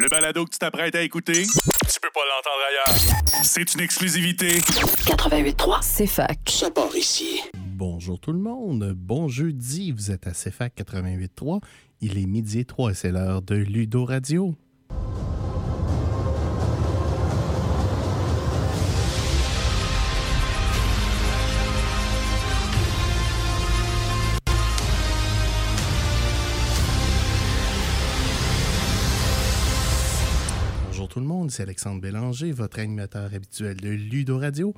Le balado que tu t'apprêtes à écouter, tu peux pas l'entendre ailleurs. C'est une exclusivité. 88.3, c'est fac. Ça part ici. Bonjour tout le monde, bon jeudi, vous êtes à CFAC 88.3, il est midi et 3 et c'est l'heure de Ludo Radio. Monde, c'est Alexandre Bélanger, votre animateur habituel de Ludo Radio.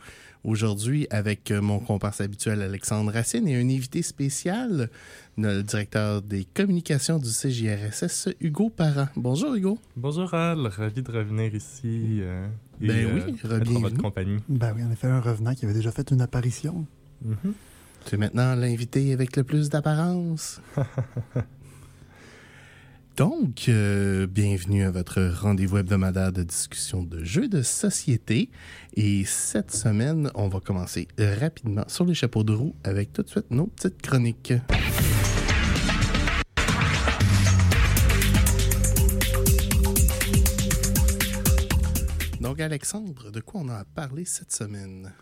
Aujourd'hui, avec euh, mon comparse habituel Alexandre Racine et un invité spécial, le directeur des communications du CJRSS, Hugo Parent. Bonjour Hugo. Bonjour Al, ravi de revenir ici. euh, et, Ben euh, oui, être en re-bienvenue. votre compagnie. Ben oui, en effet, un revenant qui avait déjà fait une apparition. Mhm. Tu es maintenant l'invité avec le plus d'apparence. Donc, euh, bienvenue à votre rendez-vous hebdomadaire de discussion de jeux de société. Et cette semaine, on va commencer rapidement sur les chapeaux de roue avec tout de suite nos petites chroniques. Donc, Alexandre, de quoi on a à parler cette semaine?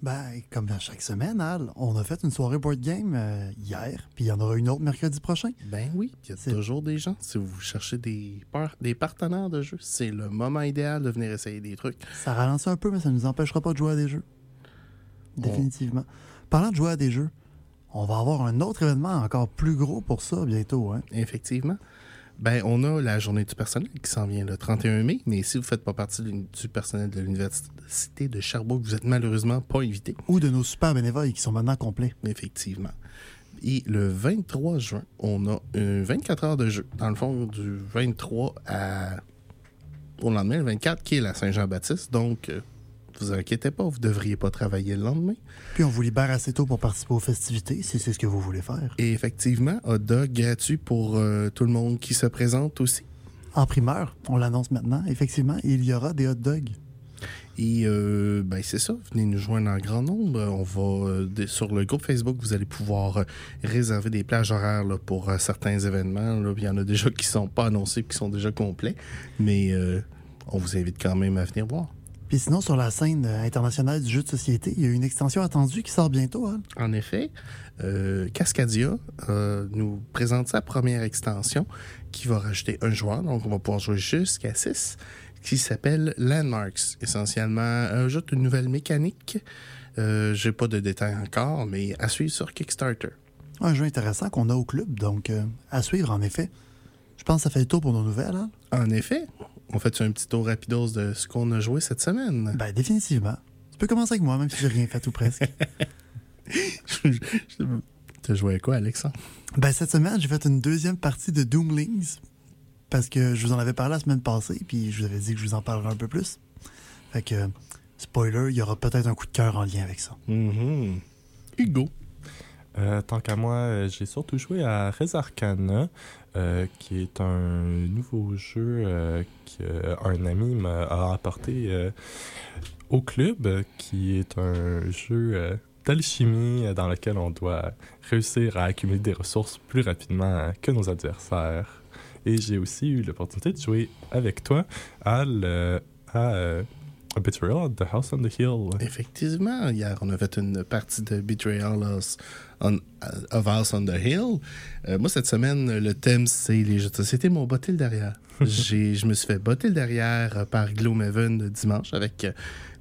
Ben, comme à chaque semaine, Al, on a fait une soirée board game euh, hier, puis il y en aura une autre mercredi prochain. Ben oui, il y a toujours des gens. Si vous cherchez des, par- des partenaires de jeu, c'est le moment idéal de venir essayer des trucs. Ça ralentit un peu, mais ça ne nous empêchera pas de jouer à des jeux. Définitivement. Parlant de jouer à des jeux, on va avoir un autre événement encore plus gros pour ça bientôt. Hein? Effectivement. Ben, on a la journée du personnel qui s'en vient le 31 mai, mais si vous ne faites pas partie du personnel de l'Université de Sherbrooke, vous êtes malheureusement pas invité. Ou de nos super bénévoles qui sont maintenant complets. Effectivement. Et le 23 juin, on a euh, 24 heures de jeu. Dans le fond, du 23 à... au lendemain, le 24, qui est la Saint-Jean-Baptiste. Donc, euh, vous inquiétez pas, vous devriez pas travailler le lendemain. Puis on vous libère assez tôt pour participer aux festivités, si c'est ce que vous voulez faire. Et effectivement, hot dog gratuit pour euh, tout le monde qui se présente aussi. En primeur, on l'annonce maintenant, effectivement, il y aura des hot dogs. Et euh, ben c'est ça, venez nous joindre en grand nombre. On va euh, sur le groupe Facebook, vous allez pouvoir euh, réserver des plages horaires là, pour certains événements. là. Il y en a déjà qui sont pas annoncés, qui sont déjà complets, mais on vous invite quand même à venir voir. Puis sinon, sur la scène euh, internationale du jeu de société, il y a une extension attendue qui sort bientôt. Hein? En effet, euh, Cascadia euh, nous présente sa première extension qui va rajouter un joueur, donc on va pouvoir jouer jusqu'à 6, qui s'appelle Landmarks. Essentiellement, un jeu de nouvelle mécanique. Euh, J'ai pas de détails encore, mais à suivre sur Kickstarter. Un jeu intéressant qu'on a au club, donc à suivre en effet. Je pense que ça fait le tour pour nos nouvelles. Hein? En effet, on fait un petit tour rapidos de ce qu'on a joué cette semaine. Ben, définitivement. Tu peux commencer avec moi, même si j'ai rien fait ou presque. T'as joué à quoi, Alexandre? ben, cette semaine, j'ai fait une deuxième partie de Doomlings. Parce que je vous en avais parlé la semaine passée, puis je vous avais dit que je vous en parlerai un peu plus. Fait que, spoiler, il y aura peut-être un coup de cœur en lien avec ça. Mhm. Hugo. Euh, tant qu'à moi, euh, j'ai surtout joué à Res Arcana, euh, qui est un nouveau jeu euh, qu'un ami m'a apporté au club, qui est un jeu d'alchimie dans lequel on doit réussir à accumuler des ressources plus rapidement euh, que nos adversaires. Et j'ai aussi eu l'opportunité de jouer avec toi à, le- à Betrayal at the House on the Hill. Effectivement, hier, on a fait une partie de Betrayal of, on- of House on the Hill. Euh, moi, cette semaine, le thème, c'est les jeux de société m'ont botté le derrière. J'ai- Je me suis fait botter le derrière par Gloomhaven dimanche avec euh,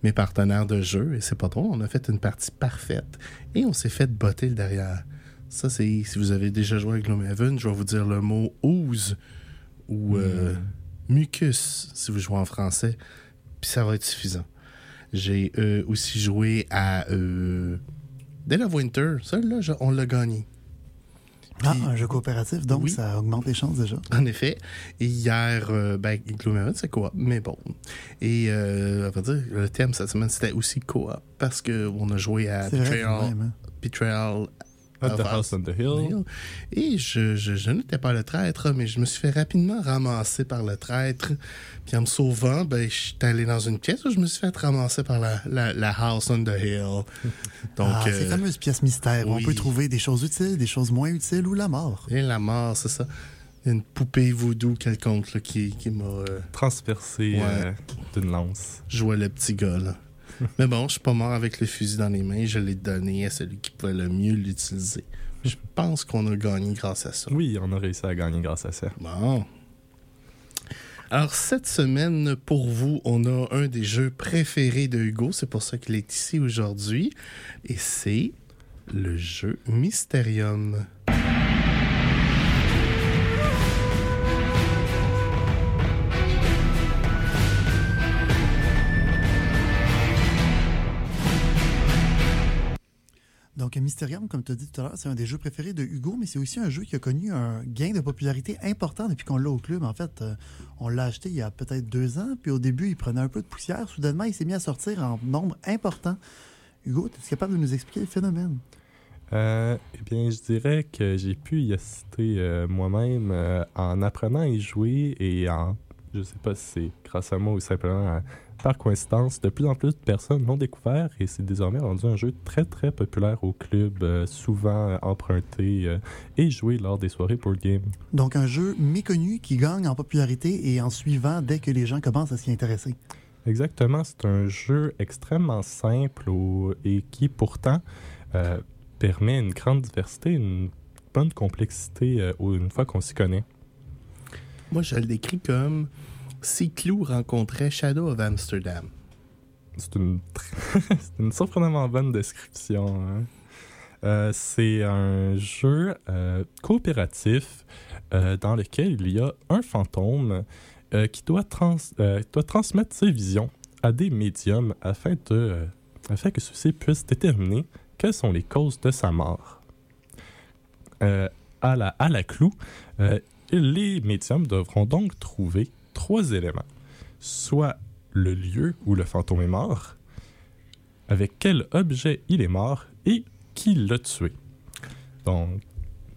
mes partenaires de jeu. Et c'est pas drôle, on a fait une partie parfaite. Et on s'est fait botter le derrière. Ça, c'est si vous avez déjà joué à Gloomhaven, je vais vous dire le mot ooze ou euh, mucus si vous jouez en français. Puis ça va être suffisant. J'ai euh, aussi joué à euh, Dead of Winter. Ça, là, je- on l'a gagné. Ah, un jeu coopératif, donc Oui. ça augmente les chances déjà. En effet. Et hier, euh, ben, Gloomhaven, c'est coop, mais bon. Et, euh, on va dire, le thème cette semaine, c'était aussi coop, parce qu'on a joué à vrai, Betrayal, hein. Betrayal At the House on the Hill? Et je, je, je n'étais pas le traître, mais je me suis fait rapidement ramasser par le traître. Puis en me sauvant, ben, je suis allé dans une pièce où je me suis fait ramasser par la, la, la House on the Hill. Donc, ah, ces euh, fameuses pièces mystères où oui. on peut trouver des choses utiles, des choses moins utiles ou la mort. et la mort, c'est ça. Il y a une poupée voodoo quelconque là, qui, qui m'a. euh, Transpercé Ouais. euh, d'une lance. joué le petit gars. Là. Mais bon, je suis pas mort avec le fusil dans les mains. Je l'ai donné à celui qui pouvait le mieux l'utiliser. Je pense qu'on a gagné grâce à ça. Oui, on a réussi à gagner grâce à ça. Bon. Alors, cette semaine, pour vous, on a un des jeux préférés de Hugo. C'est pour ça qu'il est ici aujourd'hui. Et c'est le jeu Mysterium. Donc, Mysterium, comme tu as dit tout à l'heure, c'est un des jeux préférés de Hugo, mais c'est aussi un jeu qui a connu un gain de popularité important depuis qu'on l'a au club. En fait, euh, on l'a acheté il y a peut-être deux ans, puis au début, il prenait un peu de poussière. Soudainement, il s'est mis à sortir en nombre important. Hugo, es-tu capable de nous expliquer le phénomène? Euh, eh bien, je dirais que j'ai pu y assister euh, moi-même en apprenant à y jouer et en, je sais pas si c'est grâce à moi ou simplement par coïncidence, de plus en plus de personnes l'ont découvert et c'est désormais rendu un jeu très très populaire au club, euh, souvent euh, emprunté euh, et joué lors des soirées pour game. Donc, un jeu méconnu qui gagne en popularité et en suivant dès que les gens commencent à s'y intéresser. Exactement, c'est un jeu extrêmement simple au- et qui pourtant euh, permet une grande diversité, une bonne complexité euh, une fois qu'on s'y connaît. Moi, je le décris comme si Clou rencontrait Shadow of Amsterdam? C'est une, une bonne description. hein. Euh, c'est un jeu euh, coopératif euh, dans lequel il y a un fantôme qui doit, trans- doit transmettre ses visions à des médiums afin, afin que ceux-ci puissent déterminer quelles sont les causes de sa mort. À, la, à la clou, les médiums devront donc trouver trois éléments. Soit le lieu où le fantôme est mort, avec quel objet il est mort et qui l'a tué. Donc,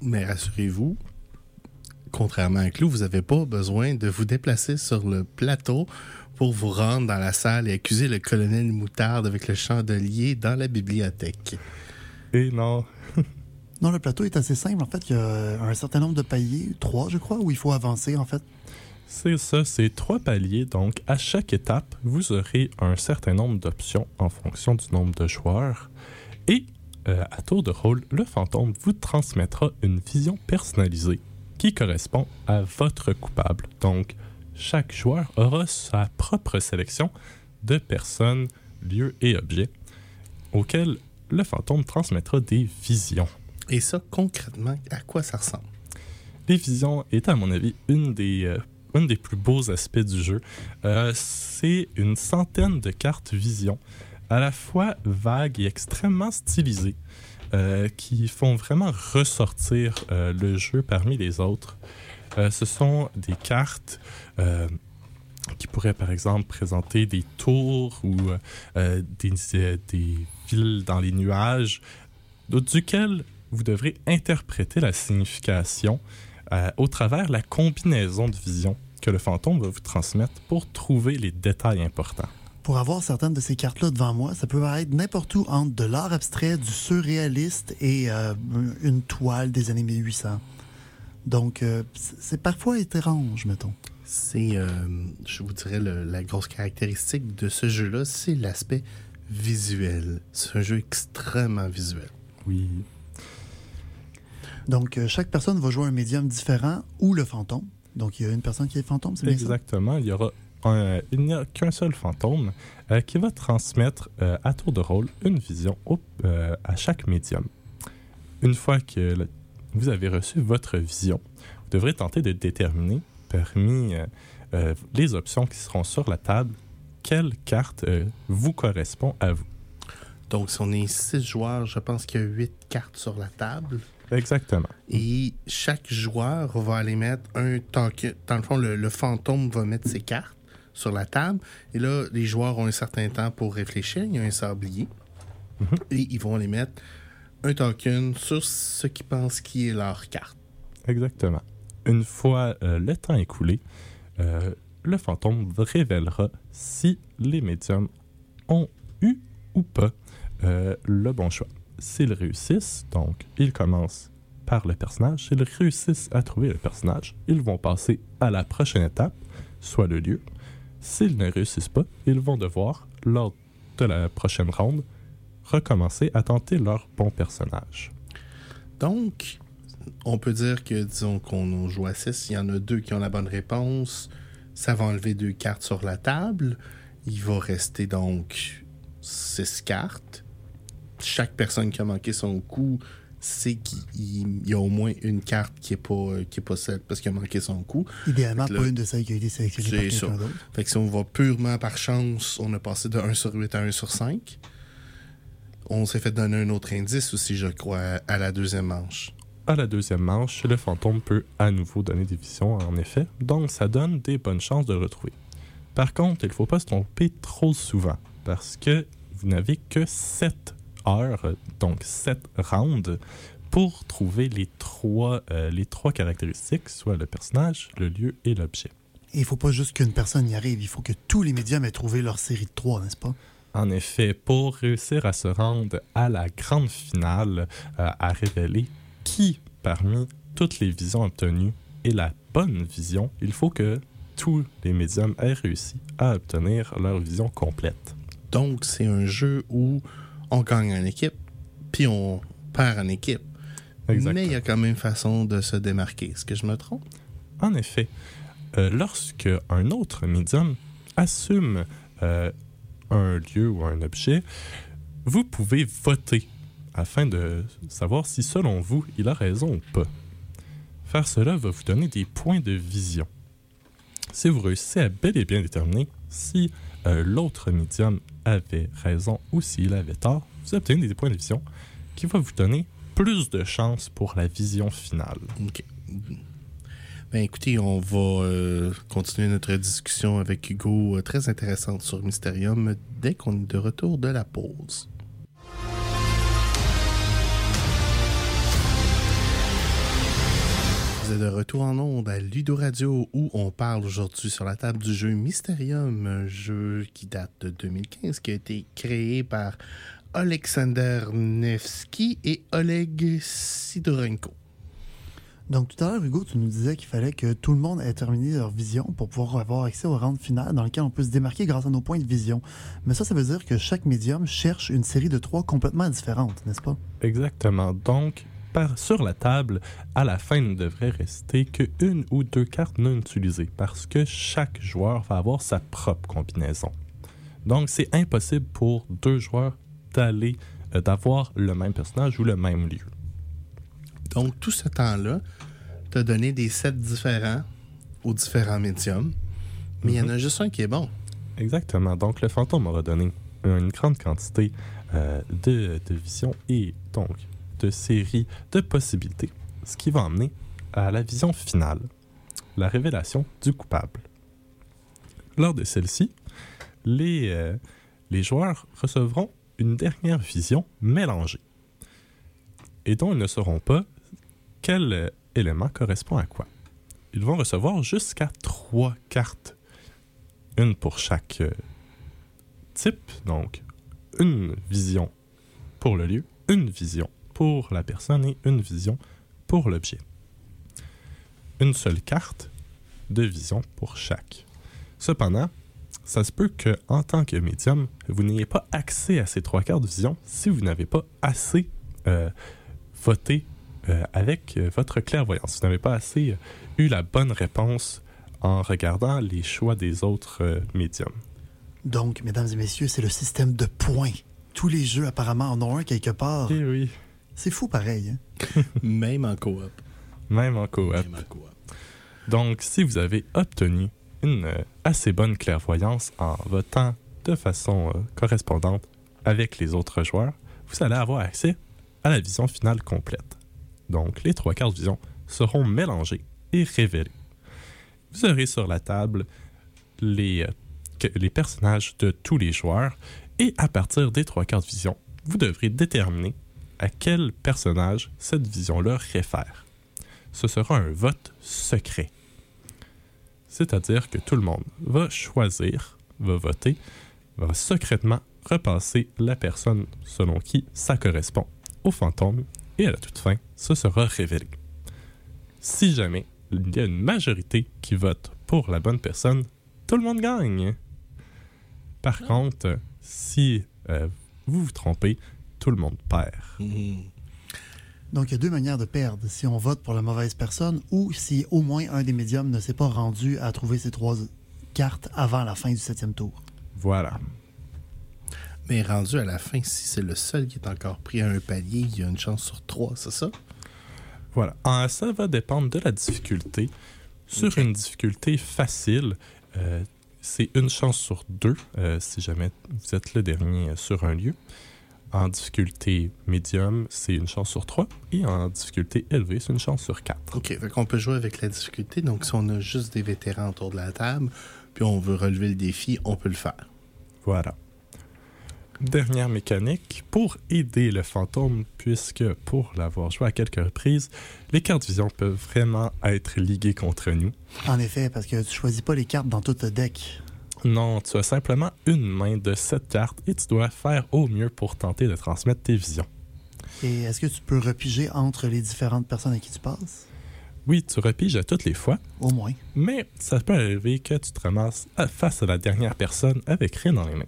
Mais rassurez-vous, contrairement à Clou, vous n'avez pas besoin de vous déplacer sur le plateau pour vous rendre dans la salle et accuser le colonel Moutarde avec le chandelier dans la bibliothèque. et non, Non, le plateau est assez simple. En fait, il y a un certain nombre de paliers, trois, je crois, où il faut avancer, en fait. C'est ça, c'est trois paliers. Donc, à chaque étape, vous aurez un certain nombre d'options en fonction du nombre de joueurs. Et, euh, à tour de rôle, le fantôme vous transmettra une vision personnalisée qui correspond à votre coupable. Donc, chaque joueur aura sa propre sélection de personnes, lieux et objets auxquels le fantôme transmettra des visions. Et ça, concrètement, à quoi ça ressemble? Les visions est, à mon avis, une des, euh, un des plus beaux aspects du jeu. Euh, c'est une centaine de cartes vision, à la fois vagues et extrêmement stylisées, euh, qui font vraiment ressortir euh, le jeu parmi les autres. Ce sont des cartes qui pourraient, par exemple, présenter des tours ou des, des villes dans les nuages, duquel vous devrez interpréter la signification euh, au travers la combinaison de vision que le fantôme va vous transmettre pour trouver les détails importants. Pour avoir certaines de ces cartes-là devant moi, ça peut être n'importe où entre de l'art abstrait, du surréaliste et euh, une toile des années 1800. Donc, euh, c'est parfois étrange, mettons. C'est, euh, je vous dirais, le- la grosse caractéristique de ce jeu-là, c'est l'aspect visuel. C'est un jeu extrêmement visuel. Oui. Donc, euh, chaque personne va jouer un médium différent ou le fantôme. Donc, il y a une personne qui est fantôme, c'est bien ça? Exactement. Il y aura un- il n'y a qu'un seul fantôme euh, qui va transmettre euh, à tour de rôle une vision au- euh, à chaque médium. Une fois que le- vous avez reçu votre vision, vous devrez tenter de déterminer parmi euh, euh, les options qui seront sur la table quelle carte euh, vous correspond à vous. Donc, si on est six joueurs, je pense qu'il y a huit cartes sur la table. Exactement. Et chaque joueur va aller mettre un token. Dans le fond, le, le fantôme va mettre ses cartes sur la table. Et là, les joueurs ont un certain temps pour réfléchir. Il y a un sablier. Et ils vont aller mettre un token sur ce qu'ils pensent qui est leur carte. Exactement. Une fois euh, le temps écoulé, euh, le fantôme révélera si les médiums ont eu ou pas euh, le bon choix. S'ils réussissent, donc ils commencent par le personnage. S'ils réussissent à trouver le personnage, ils vont passer à la prochaine étape, soit le lieu. S'ils ne réussissent pas, ils vont devoir, lors de la prochaine ronde, recommencer à tenter leur bon personnage. Donc, on peut dire que, disons qu'on joue à 6, il y en a deux qui ont la bonne réponse. Ça va enlever deux cartes sur la table. Il va rester donc six cartes. Chaque personne qui a manqué son coup sait qu'il y a au moins une carte qui n'est pas, qui est pas celle parce qu'il a manqué son coup. Idéalement, pas une de celles qui a été sélectionnée par quelqu'un d'autre. Fait que si on va purement par chance, on a passé de 1 sur 8 à 1 sur 5. On s'est fait donner un autre indice aussi, je crois, à la deuxième manche. À la deuxième manche, le fantôme peut à nouveau donner des visions, en effet, donc ça donne des bonnes chances de le retrouver. Par contre, il ne faut pas se tromper trop souvent, parce que vous n'avez que 7 heures, donc 7 rounds, pour trouver les trois, euh, les trois caractéristiques, soit le personnage, le lieu et l'objet. Et il faut pas juste qu'une personne y arrive, il faut que tous les médiums aient trouvé leur série de trois, n'est-ce pas? En effet, pour réussir à se rendre à la grande finale, euh, à révéler qui parmi toutes les visions obtenues est la bonne vision, il faut que tous les médiums aient réussi à obtenir leur vision complète. Donc, c'est un jeu où on gagne en équipe, puis on perd en équipe. Exactement. Mais il y a quand même façon de se démarquer. Est-ce que je me trompe? En effet, euh, lorsque un autre médium assume euh, un lieu ou un objet, vous pouvez voter afin de savoir si, selon vous, il a raison ou pas. Faire cela va vous donner des points de vision. Si vous réussissez à bel et bien déterminer si euh, l'autre médium avait raison ou s'il avait tort, vous obtenez des points de vision qui vont vous donner plus de chances pour la vision finale. OK. Ben écoutez, on va euh, continuer notre discussion avec Hugo, euh, très intéressante sur Mysterium, dès qu'on est de retour de la pause. De retour en onde à Ludo Radio où on parle aujourd'hui sur la table du jeu Mysterium, un jeu qui date de 2015, qui a été créé par Alexander Nevsky et Oleg Sidorenko. Donc, tout à l'heure, Hugo, tu nous disais qu'il fallait que tout le monde ait terminé leur vision pour pouvoir avoir accès au round final dans lequel on peut se démarquer grâce à nos points de vision. Mais ça, ça veut dire que chaque médium cherche une série de trois complètement différentes, n'est-ce pas? Exactement. Donc, par, sur la table, à la fin, il ne devrait rester que une ou deux cartes non utilisées parce que chaque joueur va avoir sa propre combinaison. Donc, c'est impossible pour deux joueurs d'aller, euh, d'avoir le même personnage ou le même lieu. Donc, tout ce temps-là, tu as donné des sets différents aux différents médiums, mais il y en a juste un qui est bon. Exactement. Donc, le fantôme aura donné une grande quantité euh, de, de visions et donc de séries de possibilités, ce qui va emmener à la vision finale, la révélation du coupable. Lors de celle-ci, les, euh, les joueurs recevront une dernière vision mélangée et dont ils ne sauront pas quel euh, élément correspond à quoi. Ils vont recevoir jusqu'à trois cartes une pour chaque euh, type, donc une vision pour le lieu, une vision pour la personne et une vision pour l'objet. Une seule carte de vision pour chaque. Cependant, ça se peut que en tant que médium, vous n'ayez pas accès à ces trois cartes de vision si vous n'avez pas assez euh, voté euh, avec euh, votre clairvoyance. Vous n'avez pas assez eu la bonne réponse en regardant les choix des autres euh, médiums. Donc, mesdames et messieurs, c'est le système de points. Tous les jeux, apparemment, en ont un quelque part. Eh oui, C'est fou pareil. hein? Même en coop. même en coop. Même en coop. Donc, si vous avez obtenu une euh, assez bonne clairvoyance en votant de façon euh, correspondante avec les autres joueurs, vous allez avoir accès à la vision finale complète. Donc, les trois cartes vision seront mélangées et révélées. Vous aurez sur la table les, euh, les personnages de tous les joueurs et à partir des trois cartes vision, vous devrez déterminer à quel personnage cette vision-là réfère. Ce sera un vote secret. C'est-à-dire que tout le monde va choisir, va voter, va secrètement repasser la personne selon qui ça correspond au fantôme et à la toute fin, ce sera révélé. Si jamais il y a une majorité qui vote pour la bonne personne, tout le monde gagne. Par contre, si euh, vous vous trompez, tout le monde perd. Mhm. Donc, il y a deux manières de perdre. Si on vote pour la mauvaise personne ou si au moins un des médiums ne s'est pas rendu à trouver ces trois cartes avant la fin du septième tour. Voilà. Mais rendu à la fin, si c'est le seul qui est encore pris à un palier, il y a une chance sur trois, c'est ça? Voilà. Ça va dépendre de la difficulté. Sur une difficulté facile, euh, c'est une chance sur deux euh, si jamais vous êtes le dernier euh, sur un lieu. En difficulté médium, c'est une chance sur trois. Et en difficulté élevée, c'est une chance sur quatre. OK, fait qu'on peut jouer avec la difficulté. Donc, si on a juste des vétérans autour de la table, puis on veut relever le défi, on peut le faire. Voilà. Dernière mécanique, pour aider le fantôme, puisque pour l'avoir joué à quelques reprises, les cartes vision peuvent vraiment être liguées contre nous. En effet, parce que tu choisis pas les cartes dans tout le deck. Non, tu as simplement une main de sept cartes et tu dois faire au mieux pour tenter de transmettre tes visions. Et est-ce que tu peux repiger entre les différentes personnes à qui tu passes? Oui, tu repiges à toutes les fois, Au moins. mais ça peut arriver que tu te ramasses face à la dernière personne avec rien dans les mains.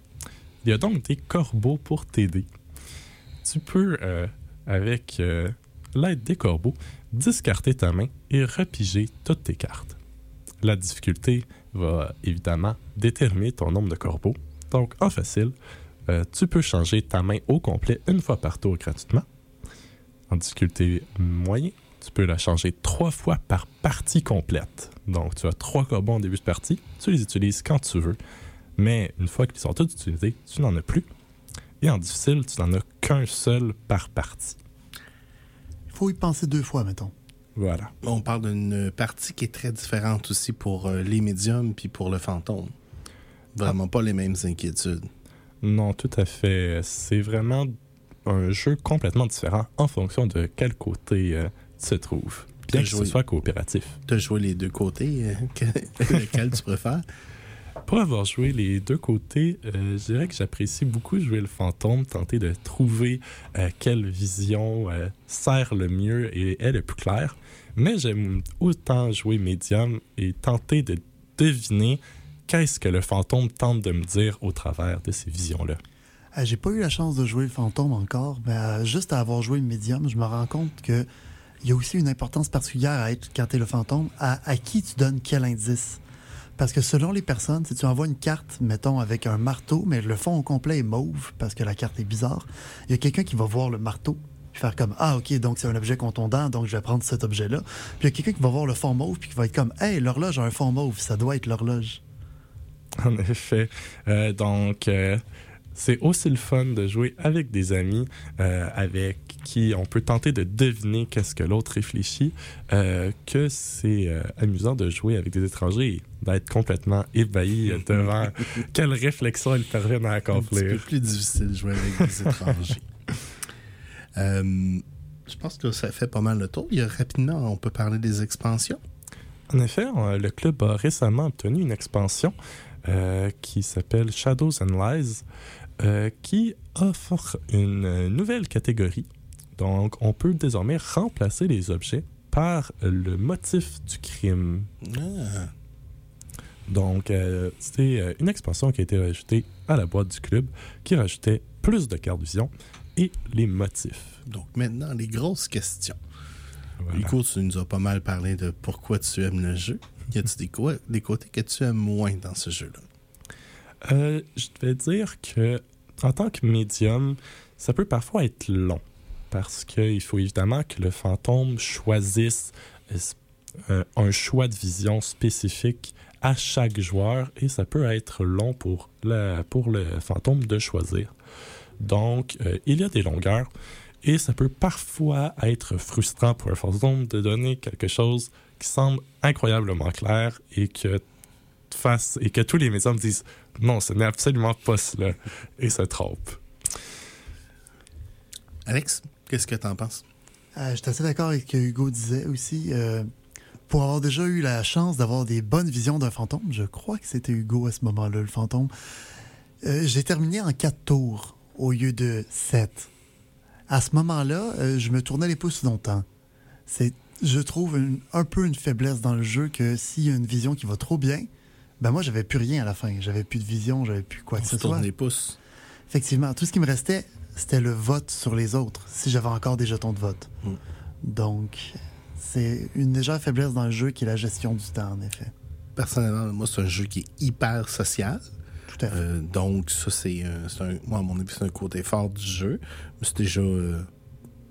Il y a donc des corbeaux pour t'aider. Tu peux, euh, avec euh, l'aide des corbeaux, discarter ta main et repiger toutes tes cartes. La difficulté va évidemment déterminer ton nombre de corbeaux. Donc, en facile, euh, tu peux changer ta main au complet une fois par tour gratuitement. En difficulté moyen, tu peux la changer trois fois par partie complète. Donc, tu as trois corbeaux en début de partie, tu les utilises quand tu veux, mais une fois qu'ils sont tous utilisés, tu n'en as plus. Et en difficile, tu n'en as qu'un seul par partie. Il faut y penser deux fois, mettons. Voilà. On parle d'une partie qui est très différente aussi pour euh, les médiums puis pour le fantôme. Vraiment pas les mêmes inquiétudes. Non, tout à fait. C'est vraiment un jeu complètement différent en fonction de quel côté euh, tu te trouves. Bien que ce soit coopératif. Tu as joué les deux côtés. euh, que- lequel tu préfères? Pour avoir joué les deux côtés, euh, je dirais que j'apprécie beaucoup jouer le fantôme, tenter de trouver euh, quelle vision euh, sert le mieux et est le plus claire. Mais j'aime autant jouer médium et tenter de deviner qu'est-ce que le fantôme tente de me dire au travers de ces visions-là. J'ai pas eu la chance de jouer le fantôme encore, mais juste à avoir joué médium, je me rends compte que il y a aussi une importance particulière à être quand t'es le fantôme, à qui tu donnes quel indice. Parce que selon les personnes, si tu envoies une carte, mettons, avec un marteau, mais le fond au complet est mauve parce que la carte est bizarre, il y a quelqu'un qui va voir le marteau puis faire comme Ah, ok, donc c'est un objet contondant, donc je vais prendre cet objet-là. Puis il y a quelqu'un qui va voir le fond mauve puis qui va être comme Hey, l'horloge a un fond mauve, ça doit être l'horloge. En effet. Euh, donc, euh, c'est aussi le fun de jouer avec des amis euh, avec qui on peut tenter de deviner qu'est-ce que l'autre réfléchit, euh, que c'est euh, amusant de jouer avec des étrangers et d'être complètement ébahi devant quelle réflexion ils parviennent à Un petit peu accomplir. plus difficile de jouer avec des étrangers. Euh, je pense que ça fait pas mal le tour. Il y a rapidement, on peut parler des expansions. En effet, le club a récemment obtenu une expansion euh, qui s'appelle Shadows and Lies, euh, qui offre une nouvelle catégorie. Donc, on peut désormais remplacer les objets par le motif du crime. Ah, Donc, euh, c'est euh, une expansion qui a été rajoutée à la boîte du club, qui rajoutait plus de cartes vision et les motifs. donc maintenant, les grosses questions. Voilà. Hugo, tu nous as pas mal parlé de pourquoi tu aimes le jeu. Y a-tu des, des côtés que tu aimes moins dans ce jeu-là? Euh, je vais dire que en tant que médium, ça peut parfois être long parce qu'il faut évidemment que le fantôme choisisse euh, un choix de vision spécifique à chaque joueur et ça peut être long pour, la, pour le fantôme de choisir. Donc, euh, il y a des longueurs et ça peut parfois être frustrant pour un fantôme de donner quelque chose qui semble incroyablement clair et que face et que tous les médiums disent non, ce n'est absolument pas cela et se trompent. Alex, qu'est-ce que t'en penses? Euh, je suis assez d'accord avec ce que Hugo disait aussi. Euh, pour avoir déjà eu la chance d'avoir des bonnes visions d'un fantôme, je crois que c'était Hugo à ce moment-là, le fantôme, euh, j'ai terminé en quatre tours au lieu de sept. À ce moment-là, euh, je me tournais les pouces longtemps. C'est, je trouve une- un peu une faiblesse dans le jeu que s'il y a une vision qui va trop bien, ben moi, j'avais plus rien à la fin. J'avais plus de vision, j'avais plus quoi On que se ce soit. les pouces. Effectivement, tout ce qui me restait, c'était le vote sur les autres, si j'avais encore des jetons de vote. Mm. Donc, c'est une légère faiblesse dans le jeu qui est la gestion du temps, en effet. Personnellement, moi, c'est un jeu qui est hyper social. Tout à fait. Euh, donc, ça, c'est euh, c'est un. Moi, à mon avis, c'est un côté fort du jeu. Mais c'est déjà euh,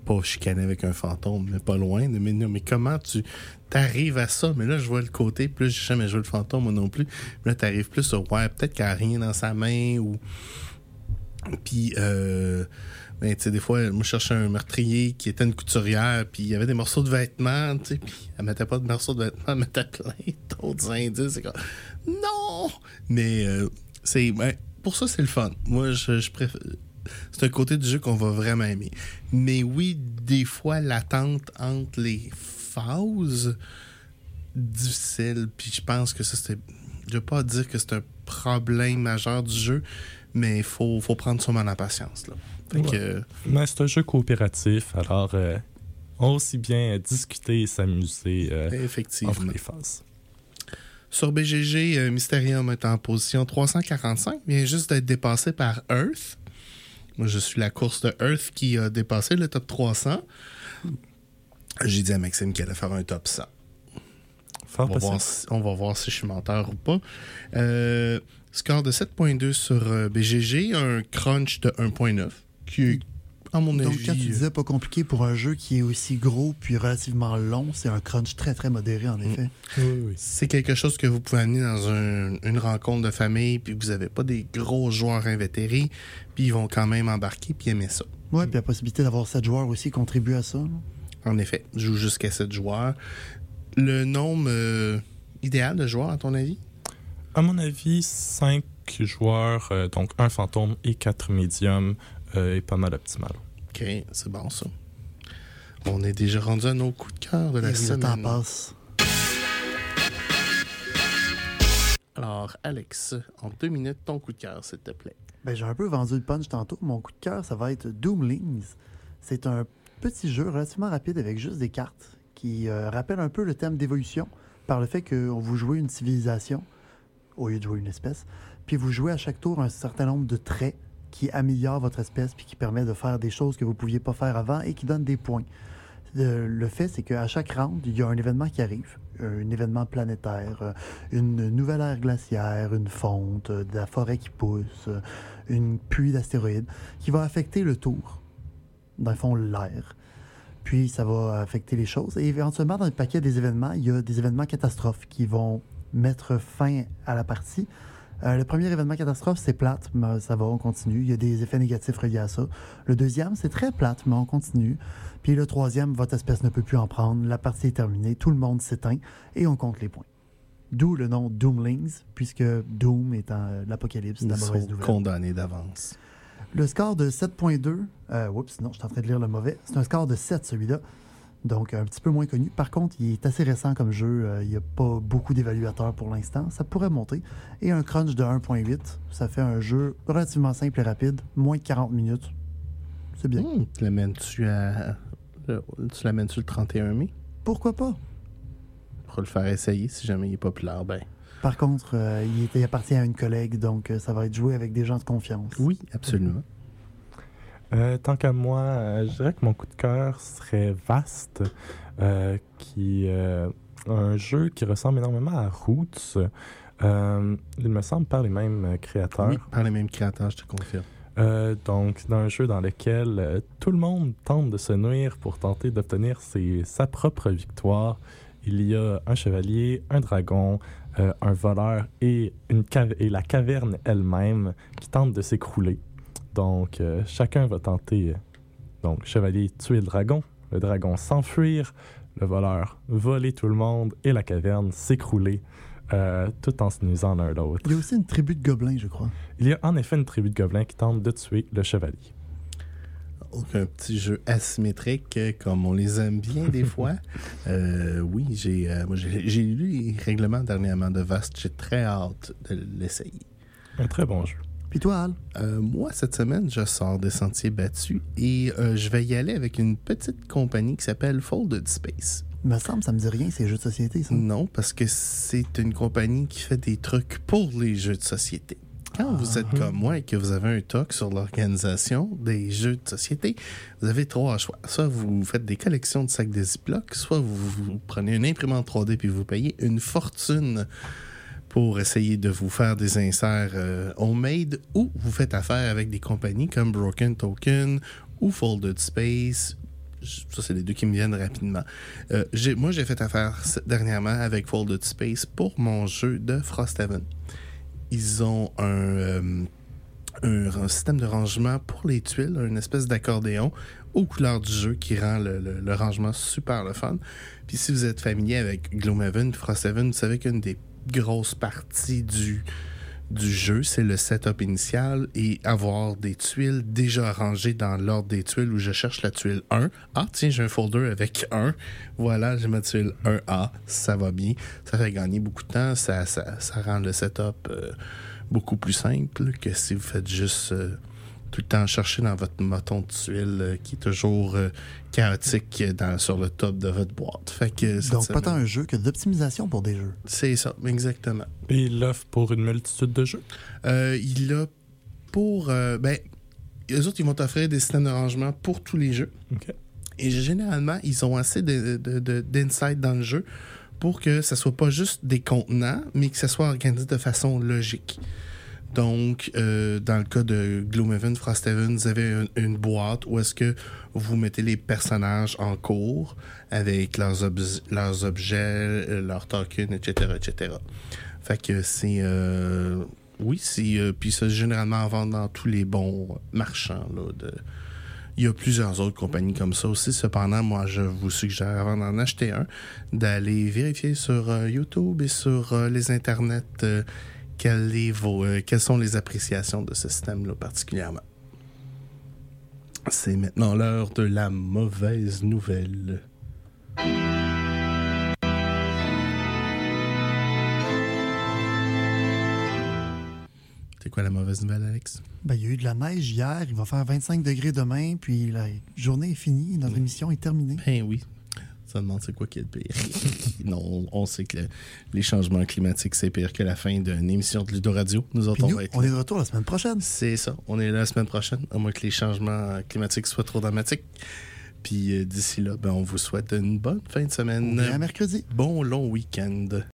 pas chicané avec un fantôme, mais pas loin. Mais, mais comment tu t'arrives à ça? Mais là, je vois le côté, plus j'ai jamais joué le fantôme, moi non plus. Mais là, t'arrives plus sur, ouais, peut-être qu'il n'y a rien dans sa main ou. Puis, euh, ben, tu sais, des fois, moi, je cherchais un meurtrier qui était une couturière, puis il y avait des morceaux de vêtements, tu sais, puis elle mettait pas de morceaux de vêtements, elle mettait plein d'autres indices. C'est non! Mais, euh, c'est, ben, pour ça, c'est le fun. Moi, je, je préfère. C'est un côté du jeu qu'on va vraiment aimer. Mais oui, des fois, l'attente entre les phases difficile. Puis je pense que ça, c'était. Je veux pas dire que c'est un problème majeur du jeu, mais il faut, faut prendre sûrement la patience. Là. Fait que, Ouais. Mais c'est un jeu coopératif, alors euh, aussi bien discuter et s'amuser euh, effectivement. entre les phases. Sur BGG, euh, Mysterium est en position 345, vient juste d'être dépassé par Earth. Moi, je suis la course de Earth qui a dépassé le top 300. J'ai dit à Maxime qu'elle allait faire un top 100. Fort On va, voir si, on va voir si je suis menteur ou pas. Euh, score de 7.2 sur euh, BGG, un crunch de 1.9, qui est, à mon Donc, avis... quand tu disais pas compliqué pour un jeu qui est aussi gros puis relativement long, c'est un crunch très très modéré en effet. Oui, oui. C'est quelque chose que vous pouvez amener dans un- une rencontre de famille, puis vous n'avez pas des gros joueurs invétérés, puis ils vont quand même embarquer puis aimer ça. Ouais, puis la possibilité d'avoir 7 joueurs aussi contribue à ça. En effet, joue jusqu'à 7 joueurs. Le nombre euh, idéal de joueurs, à ton avis? À mon avis, 5 joueurs, euh, donc un fantôme et 4 médiums, est pas mal optimal. OK, c'est bon ça. On est déjà rendu à nos coups de cœur de la Et oui, le temps semaine. passe. Alors, Alex, en deux minutes, ton coup de cœur, s'il te plaît. Ben, j'ai un peu vendu le punch tantôt. Mon coup de cœur, ça va être Doomlings. C'est un petit jeu relativement rapide avec juste des cartes qui euh, rappelle un peu le thème d'évolution par le fait que vous jouez une civilisation au lieu de jouer une espèce. Puis vous jouez à chaque tour un certain nombre de traits qui améliorent votre espèce puis qui permet de faire des choses que vous ne pouviez pas faire avant et qui donnent des points. Euh, le fait, c'est qu'à chaque round, il y a un événement qui arrive. Un événement planétaire, euh, une nouvelle ère glaciaire, une fonte, euh, de la forêt qui pousse, une pluie d'astéroïdes qui va affecter le tour, dans le fond, l'air. Puis ça va affecter les choses. Et éventuellement, dans le paquet des événements, il y a des événements catastrophes qui vont mettre fin à la partie. Euh, le premier événement catastrophe, c'est plate, mais ça va, on continue. Il y a des effets négatifs reliés à ça. Le deuxième, c'est très plate, mais on continue. Puis le troisième, votre espèce ne peut plus en prendre. La partie est terminée, tout le monde s'éteint et on compte les points. D'où le nom Doomlings, puisque Doom étant euh, l'apocalypse, la Ils mauvaise sont nouvelle. condamnés d'avance. Le score de 7.2, euh, oups, non, je suis en train de lire le mauvais. C'est un score de 7, celui-là. Donc, un petit peu moins connu. Par contre, il est assez récent comme jeu. Euh, il n'y a pas beaucoup d'évaluateurs pour l'instant. Ça pourrait monter. Et un crunch de 1.8, ça fait un jeu relativement simple et rapide. Moins de 40 minutes. C'est bien. Hmm, tu l'amènes-tu à... le- Tu l'amènes-tu le 31 mai? Pourquoi pas? Pour le faire essayer, si jamais il est populaire, ben... Par contre, euh, il, appartient à une collègue, donc euh, ça va être joué avec des gens de confiance. Oui, absolument. Euh, tant qu'à moi, euh, je dirais que mon coup de cœur serait Vast, euh, qui euh, un jeu qui ressemble énormément à Roots. Il me semble par les mêmes créateurs. Oui, par les mêmes créateurs, je te confirme. Donc, dans un jeu dans lequel tout le monde tente de se nuire pour tenter d'obtenir sa propre victoire. Il y a un chevalier, un dragon, un voleur et, une cave- et la caverne elle-même qui tente de s'écrouler. Donc, euh, chacun va tenter, euh, donc, chevalier, tuer le dragon, le dragon s'enfuir, le voleur voler tout le monde et la caverne s'écrouler, euh, tout en se nuisant l'un l'autre. Il y a aussi une tribu de gobelins, je crois. Il y a en effet une tribu de gobelins qui tente de tuer le chevalier. Donc, un petit jeu asymétrique, comme on les aime bien des fois. Euh, oui, j'ai euh, moi, j'ai j'ai lu les règlements dernièrement de Vast. J'ai très hâte de l'essayer. Un très bon jeu. Puis toi, Al? Euh, moi, cette semaine, je sors des sentiers battus et euh, je vais y aller avec une petite compagnie qui s'appelle Folded Space. Il me semble, ça me dit rien, ces jeux de société, ça. Non, parce que c'est une compagnie qui fait des trucs pour les jeux de société. Quand vous êtes comme moi et que vous avez un talk sur l'organisation des jeux de société, vous avez trois choix. Soit vous faites des collections de sacs de Ziploc, soit vous, vous prenez une imprimante 3D puis vous payez une fortune pour essayer de vous faire des inserts euh, homemade ou vous faites affaire avec des compagnies comme Broken Token ou Folded Space. Ça, c'est les deux qui me viennent rapidement. Euh, moi, j'ai fait affaire dernièrement avec Folded Space pour mon jeu de Frosthaven. Ils ont un, euh, un système de rangement pour les tuiles, une espèce d'accordéon aux couleurs du jeu qui rend le, le- le rangement super le fun. Puis si vous êtes familier avec Gloomhaven, Frosthaven, vous savez qu'une des grosses parties du, du jeu, c'est le setup initial et avoir des tuiles déjà rangées dans l'ordre des tuiles où je cherche la tuile 1. Ah, tiens, j'ai un folder avec 1. Voilà, j'ai ma tuile 1A. Ça va bien. Ça fait gagner beaucoup de temps. Ça, ça, ça rend le setup euh, beaucoup plus simple que si vous faites juste euh, tout le temps chercher dans votre moton de tuiles euh, qui est toujours euh, chaotique dans, sur le top de votre boîte. Fait que cette Donc, pas tant un jeu que d'optimisation pour des jeux. C'est ça, exactement. Et il l'offre pour une multitude de jeux? Euh, il a pour. euh, ben, eux autres, ils vont t'offrir des systèmes de rangement pour tous les jeux. Et généralement, ils ont assez de- de- de- d'insight dans le jeu pour que ça soit pas juste des contenants, mais que ça soit organisé de façon logique. Donc, euh, dans le cas de Gloomhaven, Frosthaven, vous avez une, boîte où est-ce que vous mettez les personnages en cours avec leurs, objets, euh, leurs tokens, etc., etc. Fait que c'est... euh, oui, c'est... puis c'est généralement en vente dans tous les bons marchands. Il y a plusieurs autres compagnies comme ça aussi. Cependant, moi, je vous suggère, avant d'en acheter un, d'aller vérifier sur YouTube et sur les internets euh, quel est vos, euh, quelles sont les appréciations de ce système-là particulièrement? C'est maintenant l'heure de la mauvaise nouvelle. C'est quoi la mauvaise nouvelle, Alex? Ben, il y a eu de la neige hier, il va faire 25 degrés demain, puis la journée est finie, notre émission est terminée. Ben oui. Ça demande c'est quoi qui est le pire. non, on, on sait que le- les changements climatiques, c'est pire que la fin d'une émission de Ludo Radio. Nous autres, on on est de retour la semaine prochaine. C'est ça. On est là la semaine prochaine, à moins que les changements climatiques soient trop dramatiques. Puis euh, d'ici là, ben, on vous souhaite une bonne fin de On semaine. est à mercredi. Bon long week-end.